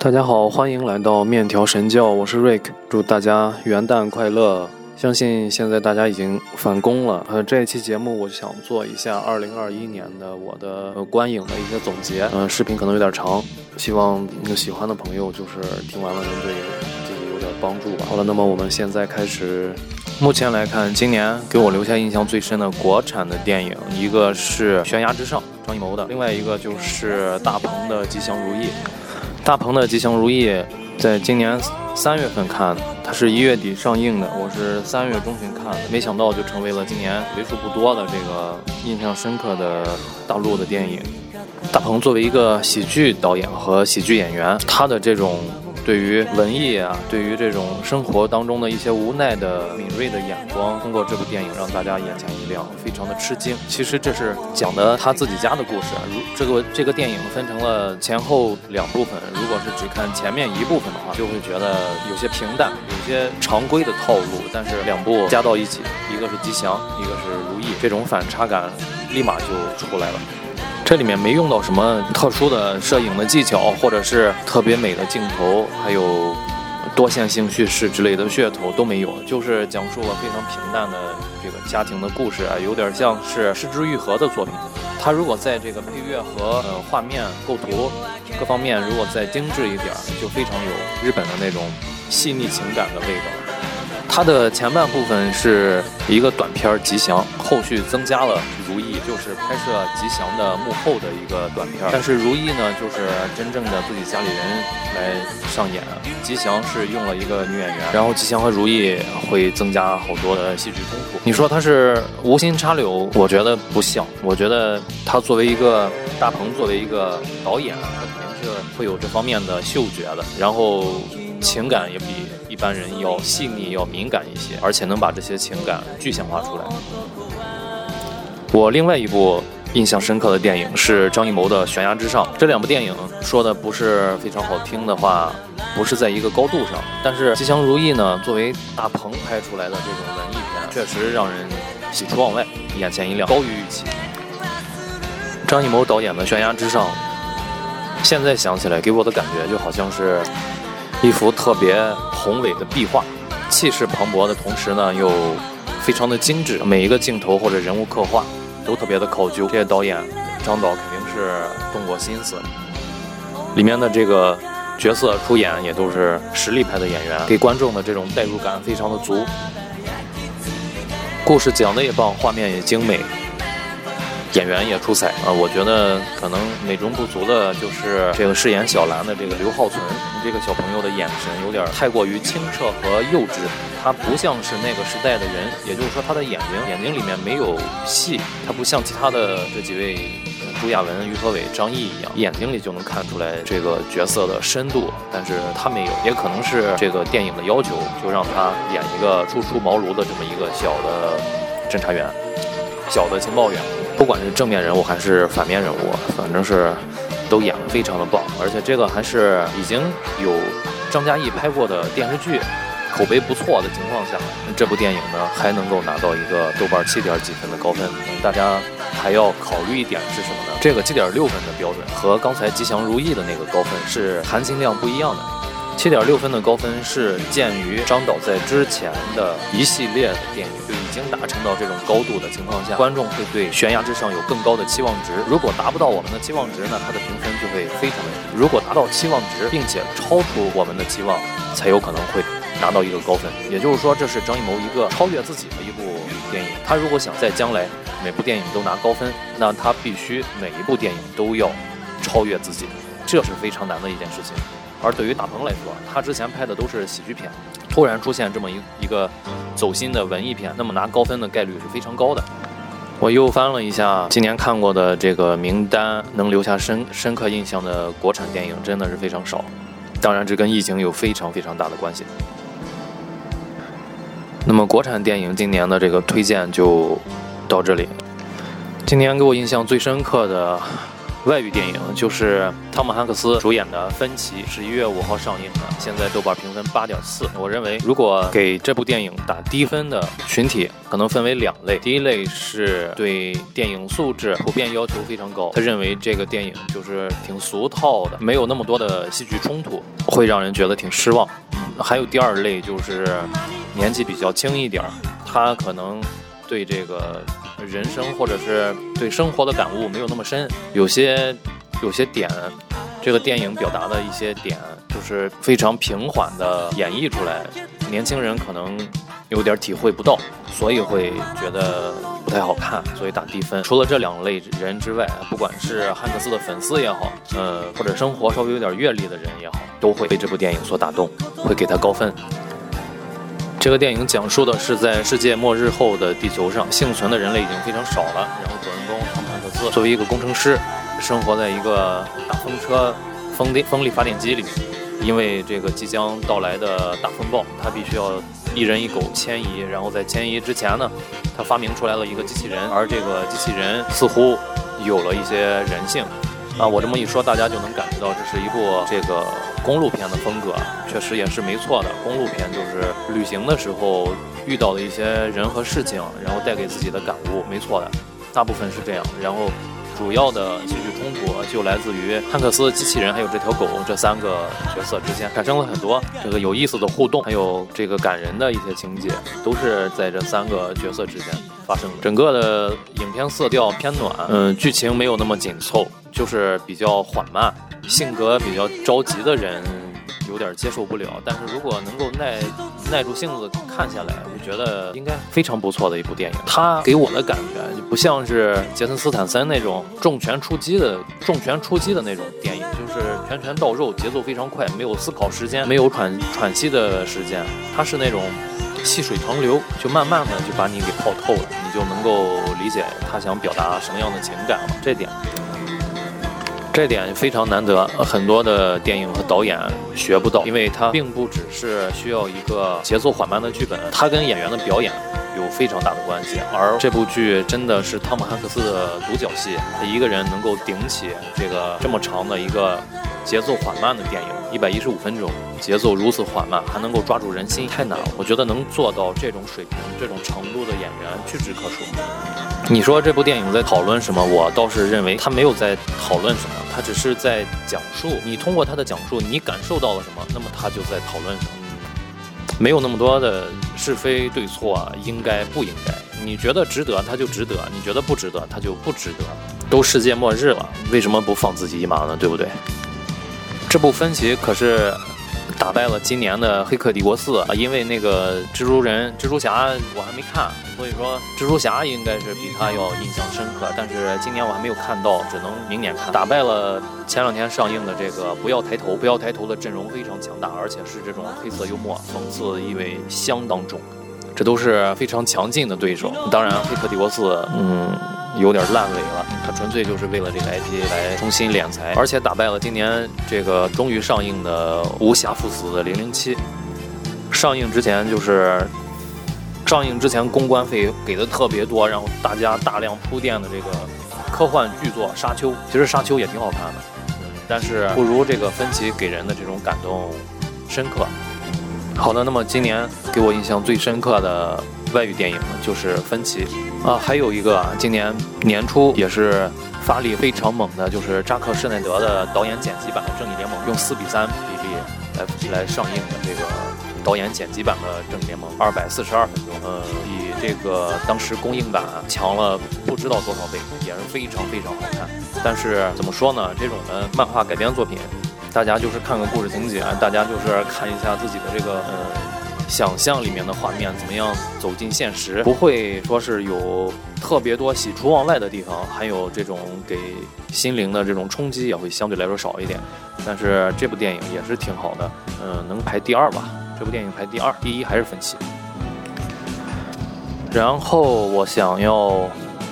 大家好，欢迎来到面条神教，我是 Rik，祝大家元旦快乐。相信现在大家已经返工了。呃，这一期节目我想做一下2021年的我的观影的一些总结。嗯，视频可能有点长，希望有喜欢的朋友就是听完了能对自己有点帮助吧。好了，那么我们现在开始。目前来看，今年给我留下印象最深的国产的电影，一个是《悬崖之上》张艺谋的，另外一个就是大鹏的《吉祥如意》。大鹏的《吉祥如意》在今年三月份看，它是一月底上映的，我是三月中旬看的，没想到就成为了今年为数不多的这个印象深刻的大陆的电影。大鹏作为一个喜剧导演和喜剧演员，他的这种。对于文艺啊，对于这种生活当中的一些无奈的敏锐的眼光，通过这部电影让大家眼前一亮，非常的吃惊。其实这是讲的他自己家的故事啊。如这个这个电影分成了前后两部分，如果是只看前面一部分的话，就会觉得有些平淡，有些常规的套路。但是两部加到一起，一个是吉祥，一个是如意，这种反差感立马就出来了。这里面没用到什么特殊的摄影的技巧，或者是特别美的镜头，还有多线性叙事之类的噱头都没有，就是讲述了非常平淡的这个家庭的故事啊，有点像是失之愈合的作品。它如果在这个配乐和呃画面构图各方面如果再精致一点，就非常有日本的那种细腻情感的味道。它的前半部分是一个短片《吉祥》，后续增加了《如意》，就是拍摄《吉祥》的幕后的一个短片。但是《如意》呢，就是真正的自己家里人来上演，《吉祥》是用了一个女演员。然后《吉祥》和《如意》会增加好多的戏剧冲突。你说他是无心插柳，我觉得不像。我觉得他作为一个大鹏，作为一个导演，他肯定是会有这方面的嗅觉的。然后。情感也比一般人要细腻、要敏感一些，而且能把这些情感具象化出来。我另外一部印象深刻的电影是张艺谋的《悬崖之上》。这两部电影说的不是非常好听的话，不是在一个高度上。但是《吉祥如意》呢，作为大鹏拍出来的这种文艺片，确实让人喜出望外，眼前一亮，高于预期。张艺谋导演的《悬崖之上》，现在想起来，给我的感觉就好像是。一幅特别宏伟的壁画，气势磅礴的同时呢，又非常的精致。每一个镜头或者人物刻画都特别的考究。这些导演张导肯定是动过心思，里面的这个角色出演也都是实力派的演员，给观众的这种代入感非常的足。故事讲的也棒，画面也精美。演员也出彩啊！我觉得可能美中不足的就是这个饰演小兰的这个刘浩存，这个小朋友的眼神有点太过于清澈和幼稚，他不像是那个时代的人，也就是说他的眼睛眼睛里面没有戏，他不像其他的这几位朱亚文、于和伟、张译一样，眼睛里就能看出来这个角色的深度，但是他没有，也可能是这个电影的要求，就让他演一个初出茅庐的这么一个小的侦查员，小的情报员。不管是正面人物还是反面人物，反正是都演得非常的棒，而且这个还是已经有张嘉译拍过的电视剧，口碑不错的情况下，这部电影呢还能够拿到一个豆瓣七点几分的高分。大家还要考虑一点是什么呢？这个七点六分的标准和刚才吉祥如意的那个高分是含金量不一样的。七点六分的高分是鉴于张导在之前的一系列的电影已经达成到这种高度的情况下，观众会对悬崖之上有更高的期望值。如果达不到我们的期望值呢，它的评分就会非常的低。如果达到期望值，并且超出我们的期望，才有可能会拿到一个高分。也就是说，这是张艺谋一个超越自己的一部电影。他如果想在将来每部电影都拿高分，那他必须每一部电影都要超越自己，这是非常难的一件事情。而对于大鹏来说，他之前拍的都是喜剧片，突然出现这么一一个走心的文艺片，那么拿高分的概率是非常高的。我又翻了一下今年看过的这个名单，能留下深深刻印象的国产电影真的是非常少。当然，这跟疫情有非常非常大的关系。那么，国产电影今年的这个推荐就到这里。今年给我印象最深刻的。外语电影，就是汤姆汉克斯主演的《分歧》，十一月五号上映的，现在豆瓣评分八点四。我认为，如果给这部电影打低分的群体，可能分为两类。第一类是对电影素质普遍要求非常高，他认为这个电影就是挺俗套的，没有那么多的戏剧冲突，会让人觉得挺失望。还有第二类就是年纪比较轻一点儿，他可能对这个。人生或者是对生活的感悟没有那么深，有些有些点，这个电影表达的一些点就是非常平缓的演绎出来，年轻人可能有点体会不到，所以会觉得不太好看，所以打低分。除了这两类人之外，不管是汉克斯的粉丝也好，呃，或者生活稍微有点阅历的人也好，都会被这部电影所打动，会给他高分。这个电影讲述的是在世界末日后的地球上，幸存的人类已经非常少了。然后主人公汤姆汉克斯作为一个工程师，生活在一个大风车风电风力发电机里面。因为这个即将到来的大风暴，他必须要一人一狗迁移。然后在迁移之前呢，他发明出来了一个机器人，而这个机器人似乎有了一些人性。啊，我这么一说，大家就能感觉到这是一部这个公路片的风格，确实也是没错的。公路片就是旅行的时候遇到的一些人和事情，然后带给自己的感悟，没错的，大部分是这样。然后。主要的戏剧冲突就来自于汉克斯、机器人还有这条狗这三个角色之间产生了很多这个有意思的互动，还有这个感人的一些情节，都是在这三个角色之间发生的。整个的影片色调偏暖，嗯，剧情没有那么紧凑，就是比较缓慢，性格比较着急的人。有点接受不了，但是如果能够耐耐住性子看下来，我觉得应该非常不错的一部电影。它给我的感觉就不像是杰森斯坦森那种重拳出击的重拳出击的那种电影，就是拳拳到肉，节奏非常快，没有思考时间，没有喘喘息的时间。它是那种细水长流，就慢慢的就把你给泡透了，你就能够理解他想表达什么样的情感了。这点。这点非常难得，很多的电影和导演学不到，因为它并不只是需要一个节奏缓慢的剧本，它跟演员的表演有非常大的关系。而这部剧真的是汤姆汉克斯的独角戏，他一个人能够顶起这个这么长的一个节奏缓慢的电影，一百一十五分钟，节奏如此缓慢，还能够抓住人心，太难了。我觉得能做到这种水平、这种程度的演员屈指可数。你说这部电影在讨论什么？我倒是认为他没有在讨论什么，他只是在讲述。你通过他的讲述，你感受到了什么？那么他就在讨论什么？没有那么多的是非对错，应该不应该？你觉得值得，他就值得；你觉得不值得，他就不值得。都世界末日了，为什么不放自己一马呢？对不对？这部分歧可是。打败了今年的《黑客帝国四》啊，因为那个蜘蛛人、蜘蛛侠我还没看，所以说蜘蛛侠应该是比他要印象深刻。但是今年我还没有看到，只能明年看。打败了前两天上映的这个《不要抬头》，《不要抬头》的阵容非常强大，而且是这种黑色幽默、讽刺意味相当重，这都是非常强劲的对手。当然，《黑客帝国四》嗯。有点烂尾了，他纯粹就是为了这个 IP 来重新敛财，而且打败了今年这个终于上映的《无暇赴死》的《零零七》。上映之前就是上映之前公关费给的特别多，然后大家大量铺垫的这个科幻巨作《沙丘》，其实《沙丘》也挺好看的，但是不如这个分歧给人的这种感动深刻。好的，那么今年给我印象最深刻的外语电影呢，就是《分歧》。啊，还有一个啊，今年年初也是发力非常猛的，就是扎克施耐德的导演剪辑版的《正义联盟》，用四比三比例来来上映的这个导演剪辑版的《正义联盟》，二百四十二分钟，呃，比这个当时公映版强了不知道多少倍，也是非常非常好看。但是怎么说呢？这种的漫画改编作品，大家就是看个故事情节，大家就是看一下自己的这个呃。想象里面的画面怎么样走进现实，不会说是有特别多喜出望外的地方，还有这种给心灵的这种冲击也会相对来说少一点。但是这部电影也是挺好的，嗯，能排第二吧？这部电影排第二，第一还是分歧。然后我想要。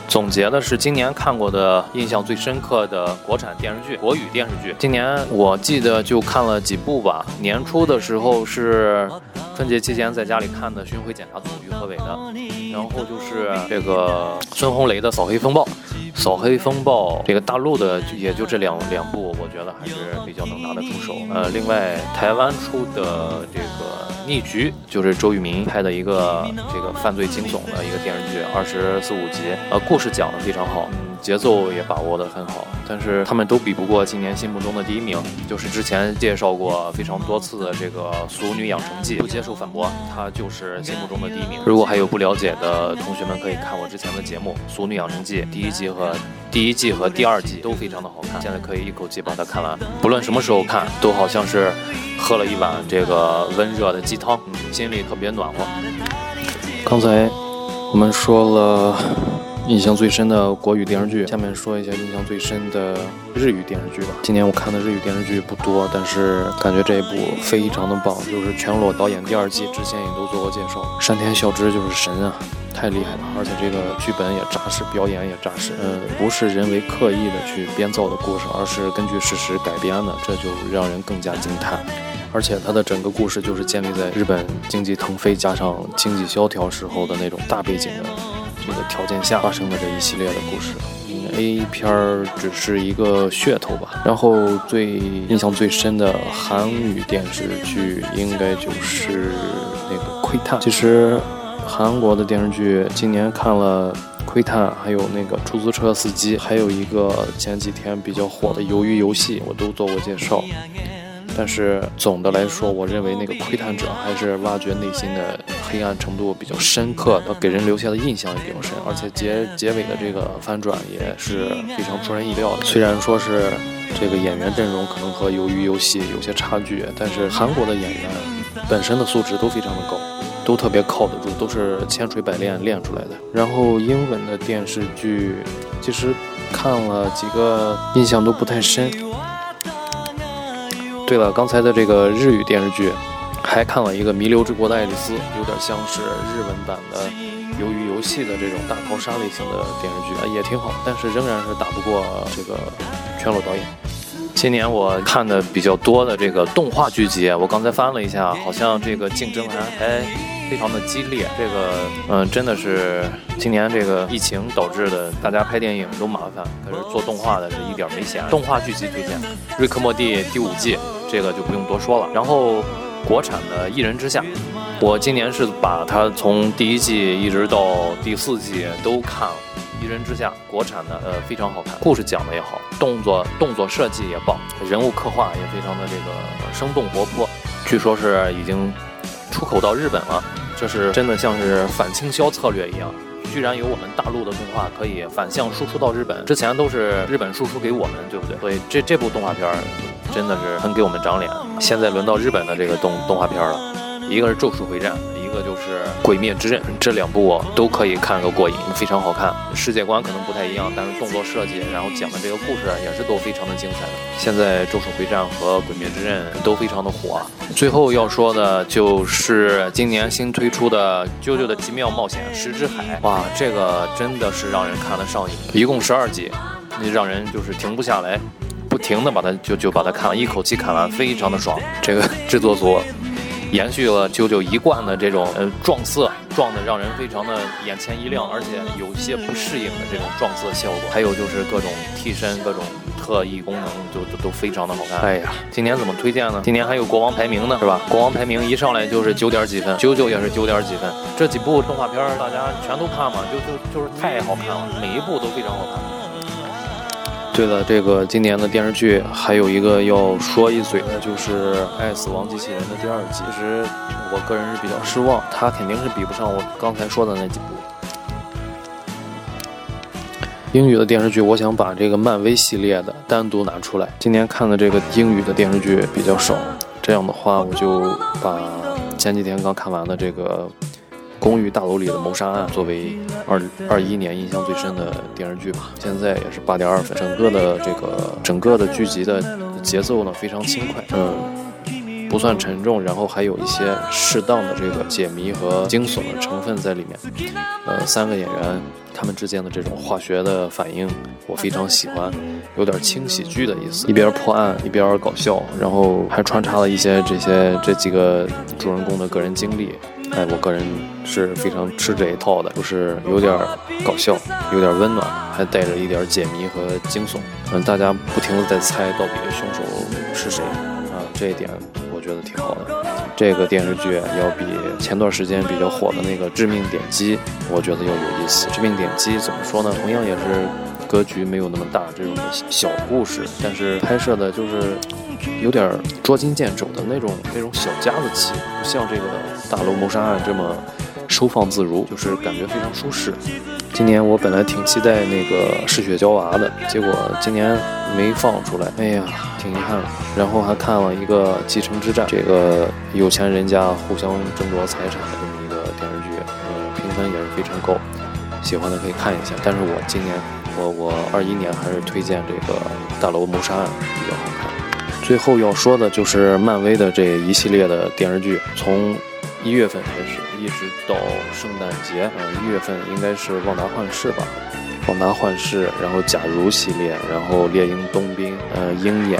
总结的是今年看过的印象最深刻的国产电视剧、国语电视剧。今年我记得就看了几部吧。年初的时候是春节期间在家里看的《巡回检查组》于和伟的，然后就是这个孙红雷的《扫黑风暴》，扫黑风暴这个大陆的也就这两两部，我觉得还是比较能拿得出手。呃，另外台湾出的这个逆局，就是周渝民拍的一个这个犯罪惊悚的一个电视剧，二十四五集，呃，故事讲得非常好。嗯节奏也把握得很好，但是他们都比不过今年心目中的第一名，就是之前介绍过非常多次的这个《俗女养成记》，不接受反驳，他就是心目中的第一名。如果还有不了解的同学们，可以看我之前的节目《俗女养成记》第一集和第一季和第二季都非常的好看，现在可以一口气把它看完，不论什么时候看，都好像是喝了一碗这个温热的鸡汤，心里特别暖和。刚才我们说了。印象最深的国语电视剧，下面说一下印象最深的日语电视剧吧。今年我看的日语电视剧不多，但是感觉这一部非常的棒，就是全裸导演第二季之前也都做过介绍。山田孝之就是神啊，太厉害了，而且这个剧本也扎实，表演也扎实。嗯，不是人为刻意的去编造的故事，而是根据事实改编的，这就让人更加惊叹。而且它的整个故事就是建立在日本经济腾飞加上经济萧条时候的那种大背景的。这个条件下发生的这一系列的故事，A 片儿只是一个噱头吧。然后最印象最深的韩语电视剧应该就是那个《窥探》。其实韩国的电视剧今年看了《窥探》，还有那个出租车司机，还有一个前几天比较火的《鱿鱼游戏》，我都做过介绍。但是总的来说，我认为那个窥探者还是挖掘内心的黑暗程度比较深刻，的，给人留下的印象也比较深，而且结结尾的这个翻转也是非常出人意料的。虽然说是这个演员阵容可能和《鱿鱼游戏》有些差距，但是韩国的演员本身的素质都非常的高，都特别靠得住，都是千锤百炼练出来的。然后英文的电视剧，其实看了几个，印象都不太深。对了，刚才的这个日语电视剧，还看了一个《弥留之国的爱丽丝》，有点像是日文版的《鱿鱼游戏》的这种大逃杀类型的电视剧啊，也挺好，但是仍然是打不过这个全裸导演。今年我看的比较多的这个动画剧集，我刚才翻了一下，好像这个竞争还还非常的激烈。这个嗯，真的是今年这个疫情导致的，大家拍电影都麻烦，可是做动画的是一点没闲。动画剧集推荐《瑞克莫蒂》第五季。这个就不用多说了。然后，国产的《一人之下》，我今年是把它从第一季一直到第四季都看了。《一人之下》国产的，呃，非常好看，故事讲的也好，动作动作设计也棒，人物刻画也非常的这个生动活泼。据说是已经出口到日本了，这是真的像是反倾销策略一样。居然有我们大陆的动画可以反向输出到日本，之前都是日本输出给我们，对不对？所以这这部动画片真的是很给我们长脸。现在轮到日本的这个动动画片了，一个是《咒术回战》。个就是《鬼灭之刃》，这两部都可以看个过瘾，非常好看。世界观可能不太一样，但是动作设计，然后讲的这个故事也是都非常的精彩。现在《咒术回战》和《鬼灭之刃》都非常的火。最后要说的就是今年新推出的《啾啾的奇妙冒险：石之海》，哇，这个真的是让人看得上瘾。一共十二集，你让人就是停不下来，不停的把它就就把它看完，一口气看完，非常的爽。这个制作组。延续了九九一贯的这种呃撞色，撞的让人非常的眼前一亮，而且有些不适应的这种撞色效果。还有就是各种替身、各种特异功能，就都都非常的好看。哎呀，今年怎么推荐呢？今年还有国王排名呢，是吧？国王排名一上来就是九点几分，九九也是九点几分。这几部动画片大家全都看嘛，就就就是太好看了，每一部都非常好看。对了，这个今年的电视剧还有一个要说一嘴的，就是《爱死亡机器人》的第二季。其实我个人是比较失望，它肯定是比不上我刚才说的那几部。英语的电视剧，我想把这个漫威系列的单独拿出来。今年看的这个英语的电视剧比较少，这样的话我就把前几天刚看完的这个。公寓大楼里的谋杀案作为二二一年印象最深的电视剧吧，现在也是八点二分。整个的这个整个的剧集的节奏呢非常轻快，嗯，不算沉重，然后还有一些适当的这个解谜和惊悚的成分在里面。呃，三个演员他们之间的这种化学的反应我非常喜欢，有点轻喜剧的意思，一边破案一边搞笑，然后还穿插了一些这些这几个主人公的个人经历。哎，我个人是非常吃这一套的，就是有点搞笑，有点温暖，还带着一点解谜和惊悚，嗯，大家不停的在猜到底凶手是谁啊，这一点我觉得挺好的。这个电视剧要比前段时间比较火的那个《致命点击》，我觉得要有意思。《致命点击》怎么说呢？同样也是格局没有那么大，这种小故事，但是拍摄的就是有点捉襟见肘的那种那种小家子气，不像这个大楼谋杀案这么收放自如，就是感觉非常舒适。今年我本来挺期待那个《嗜血娇娃》的，结果今年没放出来，哎呀，挺遗憾的。然后还看了一个《继承之战》，这个有钱人家互相争夺财产的这么一个电视剧，呃，评分也是非常高，喜欢的可以看一下。但是我今年，我我二一年还是推荐这个《大楼谋杀案》比较好看。最后要说的就是漫威的这一系列的电视剧，从一月份开始。一直到圣诞节，嗯，一月份应该是《旺达幻视》吧，《旺达幻视》，然后《假如》系列，然后《猎鹰冬兵》，呃，《鹰眼》，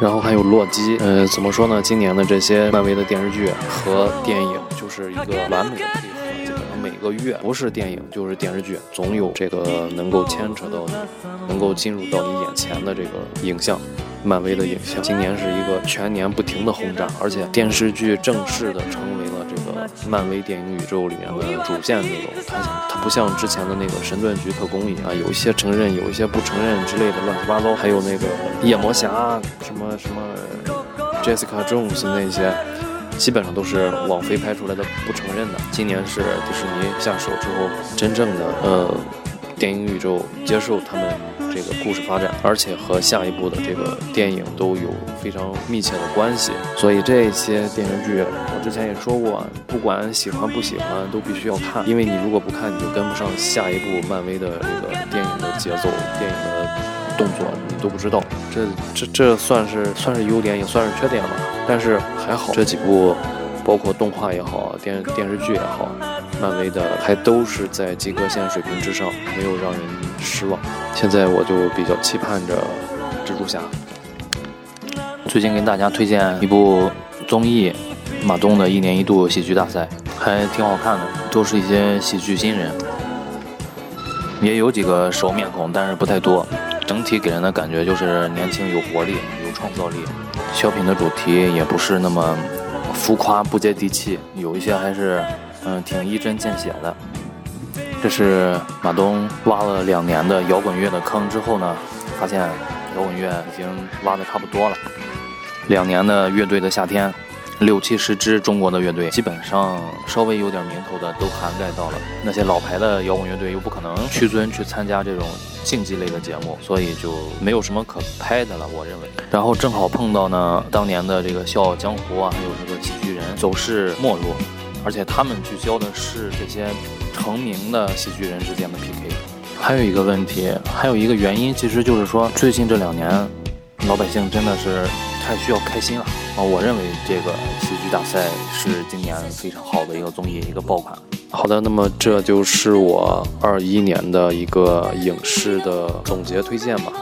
然后还有《洛基》。呃，怎么说呢？今年的这些漫威的电视剧和电影就是一个完美的配，个月不是电影就是电视剧，总有这个能够牵扯到你，能够进入到你眼前的这个影像。漫威的影像，今年是一个全年不停的轰炸，而且电视剧正式的成为了这个漫威电影宇宙里面的主线内容。它它不像之前的那个神盾局特工一样，有一些承认，有一些不承认之类的乱七八糟。还有那个夜魔侠，什么什么 Jessica Jones 那些，基本上都是网飞拍出来的不承认的。今年是迪士尼下手之后，真正的呃电影宇宙接受他们。这个故事发展，而且和下一部的这个电影都有非常密切的关系，所以这些电视剧，我之前也说过，不管喜欢不喜欢，都必须要看，因为你如果不看，你就跟不上下一部漫威的这个电影的节奏、电影的动作，都不知道。这这这算是算是优点，也算是缺点吧。但是还好，这几部。包括动画也好，电电视剧也好，漫威的还都是在及格线水平之上，没有让人失望。现在我就比较期盼着蜘蛛侠。最近跟大家推荐一部综艺，马东的一年一度喜剧大赛，还挺好看的，都是一些喜剧新人，也有几个熟面孔，但是不太多。整体给人的感觉就是年轻、有活力、有创造力。小品的主题也不是那么。浮夸不接地气，有一些还是嗯挺一针见血的。这是马东挖了两年的摇滚乐的坑之后呢，发现摇滚乐已经挖的差不多了。两年的乐队的夏天，六七十支中国的乐队，基本上稍微有点名头的都涵盖到了。那些老牌的摇滚乐队又不可能屈尊去参加这种竞技类的节目，所以就没有什么可拍的了。我认为。然后正好碰到呢，当年的这个《笑傲江湖》啊，还有这个喜剧人走势没落，而且他们聚焦的是这些成名的喜剧人之间的 PK。还有一个问题，还有一个原因，其实就是说最近这两年，老百姓真的是太需要开心了啊！我认为这个喜剧大赛是今年非常好的一个综艺，一个爆款。好的，那么这就是我二一年的一个影视的总结推荐吧。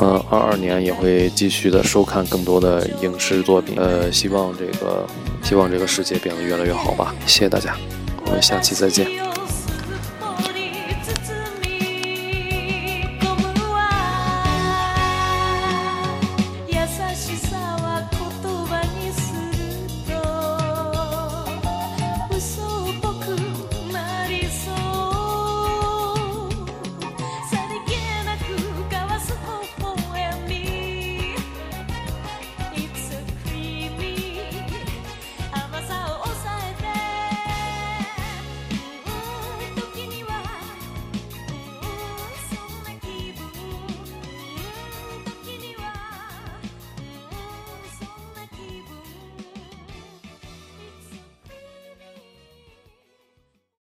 嗯，二二年也会继续的收看更多的影视作品。呃，希望这个，希望这个世界变得越来越好吧。谢谢大家，我们下期再见。